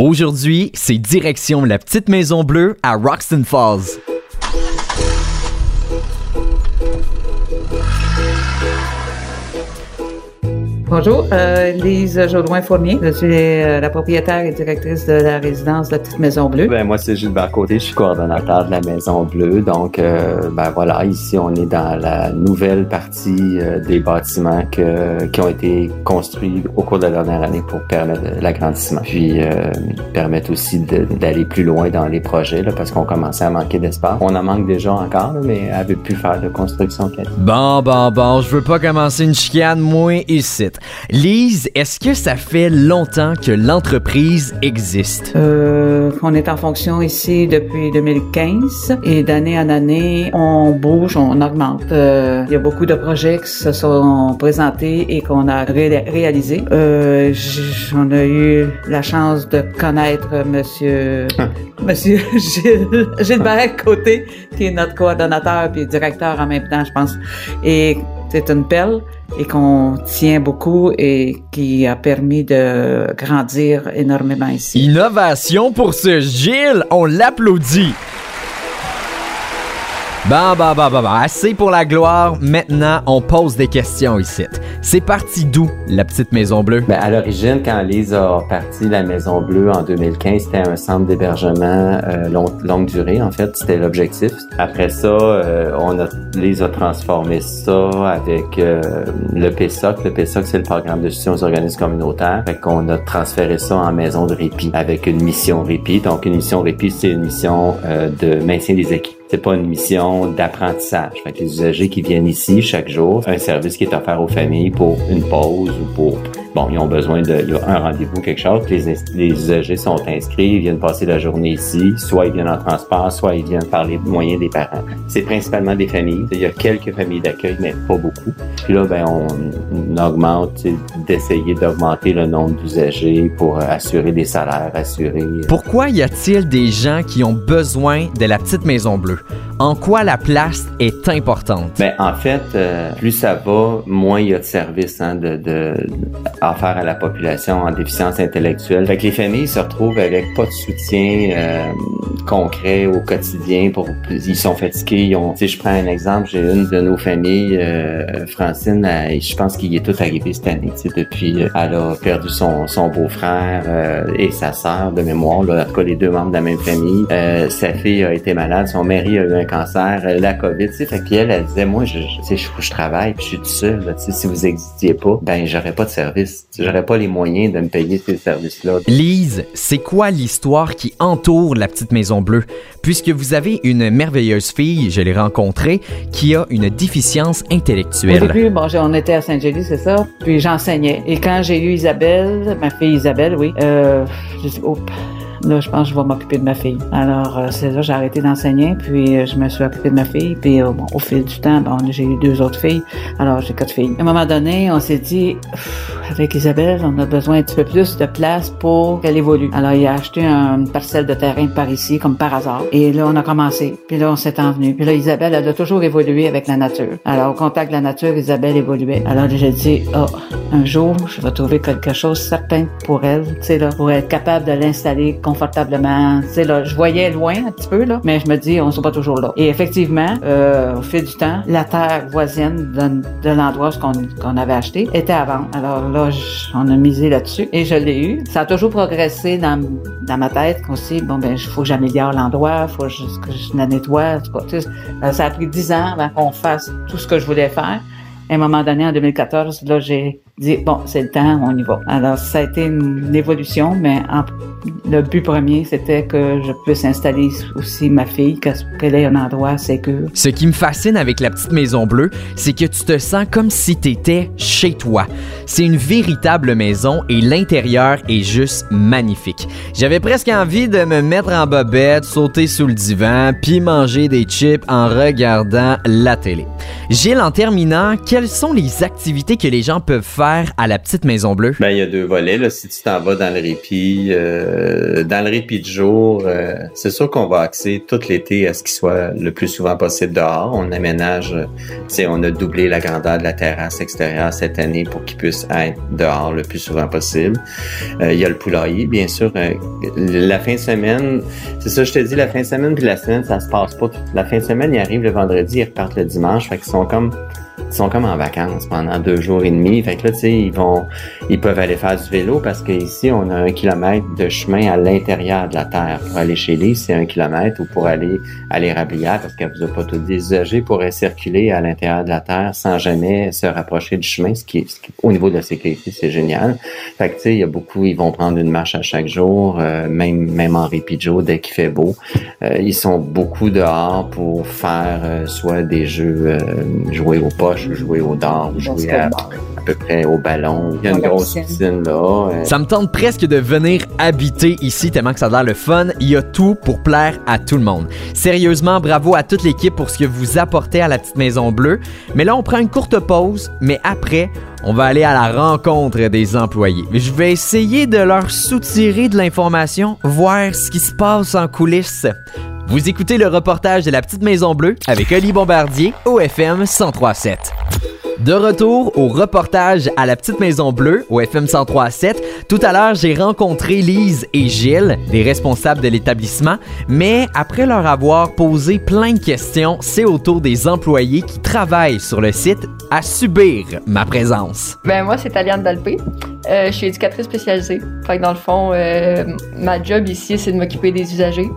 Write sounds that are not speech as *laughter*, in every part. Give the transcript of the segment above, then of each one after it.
Aujourd'hui, c'est direction la petite maison bleue à Roxton Falls. Bonjour, euh, Lise Jaudoin-Fournier. Je suis euh, la propriétaire et directrice de la résidence de la Petite Maison Bleue. Ben, moi, c'est Gilbert Côté, je suis coordonnateur de la Maison Bleue. Donc, euh, ben voilà, ici, on est dans la nouvelle partie euh, des bâtiments que, qui ont été construits au cours de la dernière année pour permettre l'agrandissement. Puis, euh, permettre aussi d'aller plus loin dans les projets, là, parce qu'on commençait à manquer d'espace. On en manque déjà encore, là, mais avait pu faire de construction Bon, bon, bon, je veux pas commencer une chicane, moi, ici. Lise, est-ce que ça fait longtemps que l'entreprise existe? Euh, on est en fonction ici depuis 2015 et d'année en année, on bouge, on augmente. Euh, il y a beaucoup de projets qui se sont présentés et qu'on a ré réalisés. Euh, on a eu la chance de connaître Monsieur, Monsieur *laughs* Gilles, Gilbert Côté, qui est notre coordonnateur puis directeur en même temps, je pense. Et c'est une pelle et qu'on tient beaucoup et qui a permis de grandir énormément ici. Innovation pour ce Gilles, on l'applaudit. Bah, bah, bah, bah, bah, assez pour la gloire. Maintenant, on pose des questions ici. C'est parti d'où, la petite Maison Bleue? Ben, à l'origine, quand Lise a parti la Maison Bleue en 2015, c'était un centre d'hébergement euh, longue durée, en fait. C'était l'objectif. Après ça, euh, on a, Lise a transformé ça avec euh, le PSOC. Le PSOC, c'est le programme de soutien aux organismes communautaires. Fait qu'on a transféré ça en maison de répit avec une mission répit. Donc, une mission répit, c'est une mission euh, de maintien des équipes c'est pas une mission d'apprentissage. Fait que les usagers qui viennent ici chaque jour, un service qui est offert aux familles pour une pause ou pour bon, ils ont besoin de un rendez-vous, quelque chose. Les, usagers sont inscrits, ils viennent passer la journée ici. Soit ils viennent en transport, soit ils viennent par les moyens des parents. C'est principalement des familles. Il y a quelques familles d'accueil, mais pas beaucoup. Puis là, ben, on, on augmente, d'essayer d'augmenter le nombre d'usagers pour assurer des salaires, assurer. Pourquoi y a-t-il des gens qui ont besoin de la petite maison bleue? En quoi la place est importante? Ben, en fait, euh, plus ça va, moins il y a de services hein, de, de, offert à la population en déficience intellectuelle. Fait que les familles se retrouvent avec pas de soutien euh, concret au quotidien. Pour, ils sont fatigués. Ils ont, si je prends un exemple, j'ai une de nos familles, euh, Francine, elle, je pense qu'il est tout arrivé cette année. Depuis, elle a perdu son, son beau-frère et sa sœur de mémoire. Là, en tout cas, les deux membres de la même famille. sa fille a été malade. Son mari a eu un cancer, la COVID, tu sais. Fait qu'elle, elle disait, moi, je, je, je, je travaille, puis je suis tout seul, tu sais, si vous existiez pas, ben, j'aurais pas de service. J'aurais pas les moyens de me payer ces services-là. Lise, c'est quoi l'histoire qui entoure la petite Maison Bleue? Puisque vous avez une merveilleuse fille, je l'ai rencontrée, qui a une déficience intellectuelle. Au début, bon, on était à Saint-Gély, c'est ça, puis j'enseignais. Et quand j'ai eu Isabelle, ma fille Isabelle, oui, euh, je dis, oh, Là, je pense que je vais m'occuper de ma fille. Alors, euh, c'est ça, j'ai arrêté d'enseigner, puis euh, je me suis occupée de ma fille. Puis, euh, bon, au fil du temps, bon, j'ai eu deux autres filles. Alors, j'ai quatre filles. À un moment donné, on s'est dit, avec Isabelle, on a besoin un petit peu plus de place pour qu'elle évolue. Alors, il a acheté une parcelle de terrain par ici, comme par hasard. Et là, on a commencé. Puis là, on s'est envenu. Puis là, Isabelle, elle a toujours évolué avec la nature. Alors, au contact de la nature, Isabelle évoluait. Alors, j'ai dit, oh, un jour, je vais trouver quelque chose certain pour elle, tu sais, là, pour être capable de l'installer confortablement. Tu là, je voyais loin un petit peu, là, mais je me dis, on ne sera pas toujours là. Et effectivement, euh, au fil du temps, la terre voisine de, de l'endroit qu'on avait acheté était à vendre. Alors là, je, on a misé là-dessus et je l'ai eu. Ça a toujours progressé dans, ma tête aussi. Bon, ben, il faut que j'améliore l'endroit, il faut que je, la nettoie. Tout cas, sais, ça a pris dix ans avant qu'on fasse tout ce que je voulais faire. À un moment donné, en 2014, là, j'ai dit, bon, c'est le temps, on y va. Alors, ça a été une évolution, mais le but premier, c'était que je puisse installer aussi ma fille, qu'elle ait un endroit sécure. Ce qui me fascine avec la petite maison bleue, c'est que tu te sens comme si tu étais chez toi. C'est une véritable maison et l'intérieur est juste magnifique. J'avais presque envie de me mettre en bobette, sauter sous le divan, puis manger des chips en regardant la télé. Gilles, en terminant, quelles sont les activités que les gens peuvent faire à la petite Maison Bleue? Ben, il y a deux volets. Si tu t'en vas dans le répit, euh, dans le répit de jour, euh, c'est sûr qu'on va axer tout l'été à ce qu'il soit le plus souvent possible dehors. On aménage, tu on a doublé la grandeur de la terrasse extérieure cette année pour qu'il puisse être dehors le plus souvent possible. il y a le poulailler, bien sûr. la fin de semaine, c'est ça, je te dis, la fin de semaine puis la semaine, ça se passe pas. La fin de semaine, ils arrivent le vendredi, ils repartent le dimanche. Fait qu'ils sont comme ils sont comme en vacances pendant deux jours et demi. Fait que là, tu sais, ils vont, ils peuvent aller faire du vélo parce qu'ici, on a un kilomètre de chemin à l'intérieur de la terre. Pour aller chez lui, c'est un kilomètre ou pour aller à l'érablière, parce qu'elle vous a pas tout dit, les pourraient circuler à l'intérieur de la terre sans jamais se rapprocher du chemin, ce qui, au niveau de la sécurité, c'est génial. Fait que, tu sais, il y a beaucoup, ils vont prendre une marche à chaque jour, euh, même, même en jour, dès qu'il fait beau. Euh, ils sont beaucoup dehors pour faire euh, soit des jeux, jouer au poches, jouer au dard, jouer à, peu près au ballon. Il y a une grosse piscine, là. Euh. Ça me tente presque de venir habiter ici tellement que ça a l'air le fun. Il y a tout pour plaire à tout le monde. Sérieusement, bravo à toute l'équipe pour ce que vous apportez à la petite Maison Bleue. Mais là, on prend une courte pause, mais après, on va aller à la rencontre des employés. Je vais essayer de leur soutirer de l'information, voir ce qui se passe en coulisses. Vous écoutez le reportage de la Petite Maison Bleue avec Oli Bombardier au FM 1037. De retour au reportage à la Petite Maison Bleue au FM 1037. Tout à l'heure, j'ai rencontré Lise et Gilles, les responsables de l'établissement, mais après leur avoir posé plein de questions, c'est au tour des employés qui travaillent sur le site à subir ma présence. Ben moi, c'est Aliane Dalpé. Euh, je suis éducatrice spécialisée. Fait que dans le fond, euh, ma job ici, c'est de m'occuper des usagers.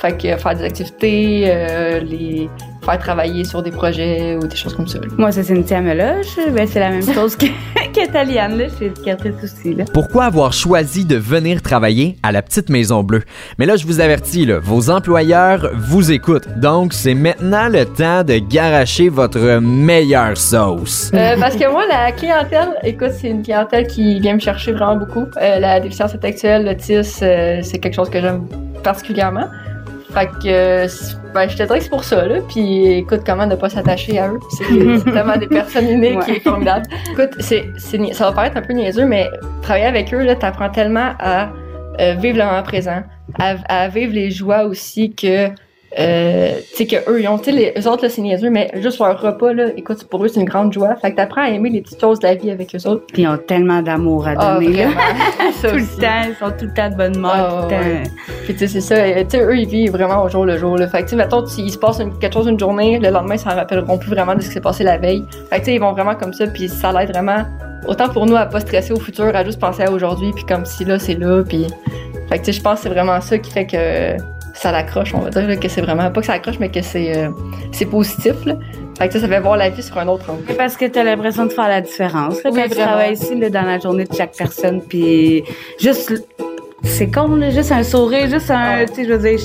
Fait que faire des activités, euh, les faire travailler sur des projets ou des choses comme ça. Moi, c'est Cynthia Meloche. Ben, c'est la même *laughs* chose que, que Taliane, là. Je suis éducatrice aussi, là. Pourquoi avoir choisi de venir travailler à la petite Maison Bleue? Mais là, je vous avertis, là, vos employeurs vous écoutent. Donc, c'est maintenant le temps de garacher votre meilleure sauce. Euh, parce que moi, la clientèle, écoute, c'est une clientèle qui vient me chercher vraiment beaucoup. Euh, la déficience intellectuelle, l'autisme, euh, c'est quelque chose que j'aime particulièrement. Fait que, ben, je te dirais que c'est pour ça, là. Puis, écoute, comment ne pas s'attacher à eux. C'est *laughs* tellement des personnes uniques qui est formidable. Écoute, c'est, ça va paraître un peu niaiseux, mais travailler avec eux, là, t'apprends tellement à euh, vivre le moment présent, à, à, vivre les joies aussi que euh, tu sais que eux ils ont tu sais les autres là c'est niaiseux mais juste un repas là écoute pour eux c'est une grande joie. Fait que t'apprends à aimer les petites choses de la vie avec eux autres. Puis ils ont tellement d'amour à ah, donner *laughs* tout le temps ils sont tout le temps de bonne humeur ah, tout le temps. Puis tu sais c'est ça euh, tu sais eux ils vivent vraiment au jour le jour là. Fait que tu sais mettons s'il se passe quelque chose une journée le lendemain ça ne rappelleront plus vraiment de ce qui s'est passé la veille. Fait que tu sais ils vont vraiment comme ça puis ça l'aide vraiment autant pour nous à pas stresser au futur à juste penser à aujourd'hui puis comme si là c'est là puis fait que tu sais je pense que c'est vraiment ça qui fait que ça l'accroche, on va dire, que c'est vraiment, pas que ça accroche, mais que c'est euh, c'est positif. Là. Fait que ça fait voir la vie sur un autre angle. Parce que tu as l'impression de faire la différence. Là, quand tu travailles ici, là, dans la journée de chaque personne, puis juste, c'est con, là, juste un sourire, juste un, tu sais, je veux dire,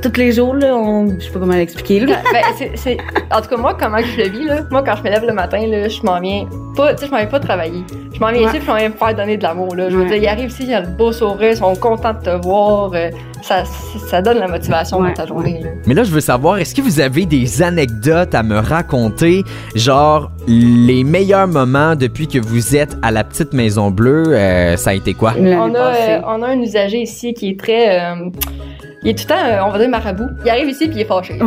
tous les jours, là, on... je sais pas comment l'expliquer. Là. Ben, c'est, En tout cas, moi, comment je le vis, là, moi, quand je me lève le matin, là, je m'en viens pas, tu sais, je m'en viens pas travailler. Je m'en viens ici, puis je m'en viens me faire donner de l'amour, là. Je veux dire, ils arrivent ici, ils ont le beau sourire, ils sont contents de te voir. Euh, ça, ça donne la motivation dans ta journée, là. Mais là, je veux savoir, est-ce que vous avez des anecdotes à me raconter, genre les meilleurs moments depuis que vous êtes à la petite Maison Bleue, euh, ça a été quoi? On a, euh, on a un usager ici qui est très il est tout le temps, euh, on va dire, marabout. Il arrive ici puis il est fâché.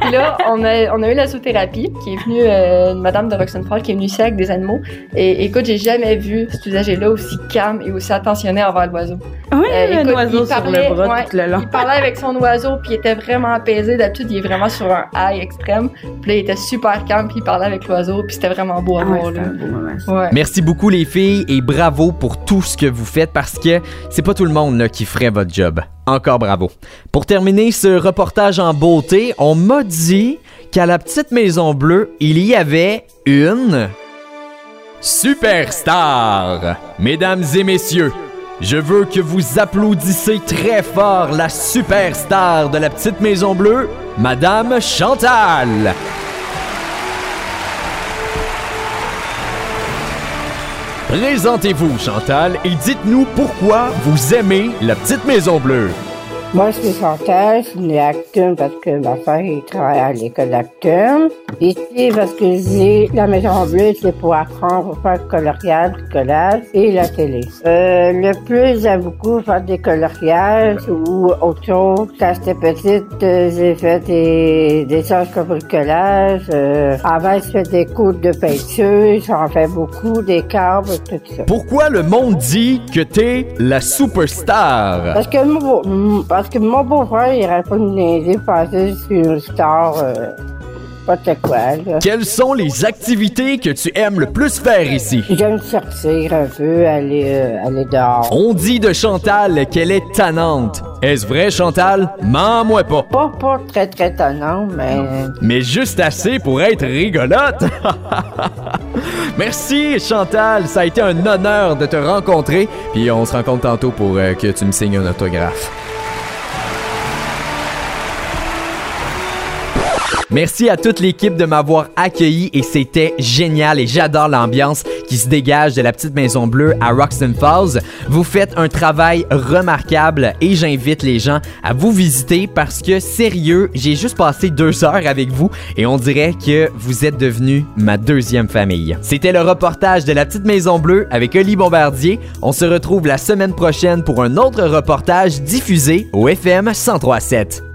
puis là, on a, on a eu la zoothérapie qui est venue, euh, une madame de Roxanne qui est venue ici avec des animaux. Et écoute, j'ai jamais vu cet usager-là aussi calme et aussi attentionné envers l'oiseau. Oui, euh, un oiseau sur le bras tout le long. Il parlait avec son oiseau puis il était vraiment apaisé. D'habitude, il est vraiment sur un high extrême. Puis là, il était super calme puis il parlait avec l'oiseau puis c'était vraiment beau à voir. Ouais. Merci beaucoup les filles et bravo pour tout ce que vous faites parce que c'est pas tout le monde là, qui ferait votre job. Encore bravo. Pour terminer ce reportage en beauté, on m'a dit qu'à la petite Maison Bleue, il y avait une superstar. Mesdames et messieurs, je veux que vous applaudissez très fort la superstar de la petite Maison Bleue, Madame Chantal. Présentez-vous, Chantal, et dites-nous pourquoi vous aimez la petite Maison Bleue. Moi, je suis Chantal, je suis née à parce que ma fille travaille à l'école d'Actum. Ici, parce que j'ai la Maison Bleue, c'est pour apprendre à faire coloriage, collage et la télé. Euh, le plus, j'aime beaucoup faire des coloriages ou autre chose. Quand j'étais petite, euh, j'ai fait des, des choses comme le collage. Euh, avant, je fais des cours de peinture, j'en fais beaucoup, des câbles, tout ça. Pourquoi le monde dit que t'es la superstar? Parce que mon, parce que mon beau-frère, il aurait pas me niaiser suis une star. Euh, pas de quoi, là. Quelles sont les activités que tu aimes le plus faire ici? J'aime sortir un peu, aller, euh, aller dehors. On dit de Chantal qu'elle est tannante. Est-ce vrai, Chantal? Mens-moi pas. Pas, pas très, très tannant, mais... Mais juste assez pour être rigolote. *laughs* Merci, Chantal. Ça a été un honneur de te rencontrer. Puis on se rencontre tantôt pour euh, que tu me signes un autographe. Merci à toute l'équipe de m'avoir accueilli et c'était génial et j'adore l'ambiance qui se dégage de la petite maison bleue à Roxton Falls. Vous faites un travail remarquable et j'invite les gens à vous visiter parce que sérieux, j'ai juste passé deux heures avec vous et on dirait que vous êtes devenu ma deuxième famille. C'était le reportage de la petite maison bleue avec Oli Bombardier. On se retrouve la semaine prochaine pour un autre reportage diffusé au FM 1037.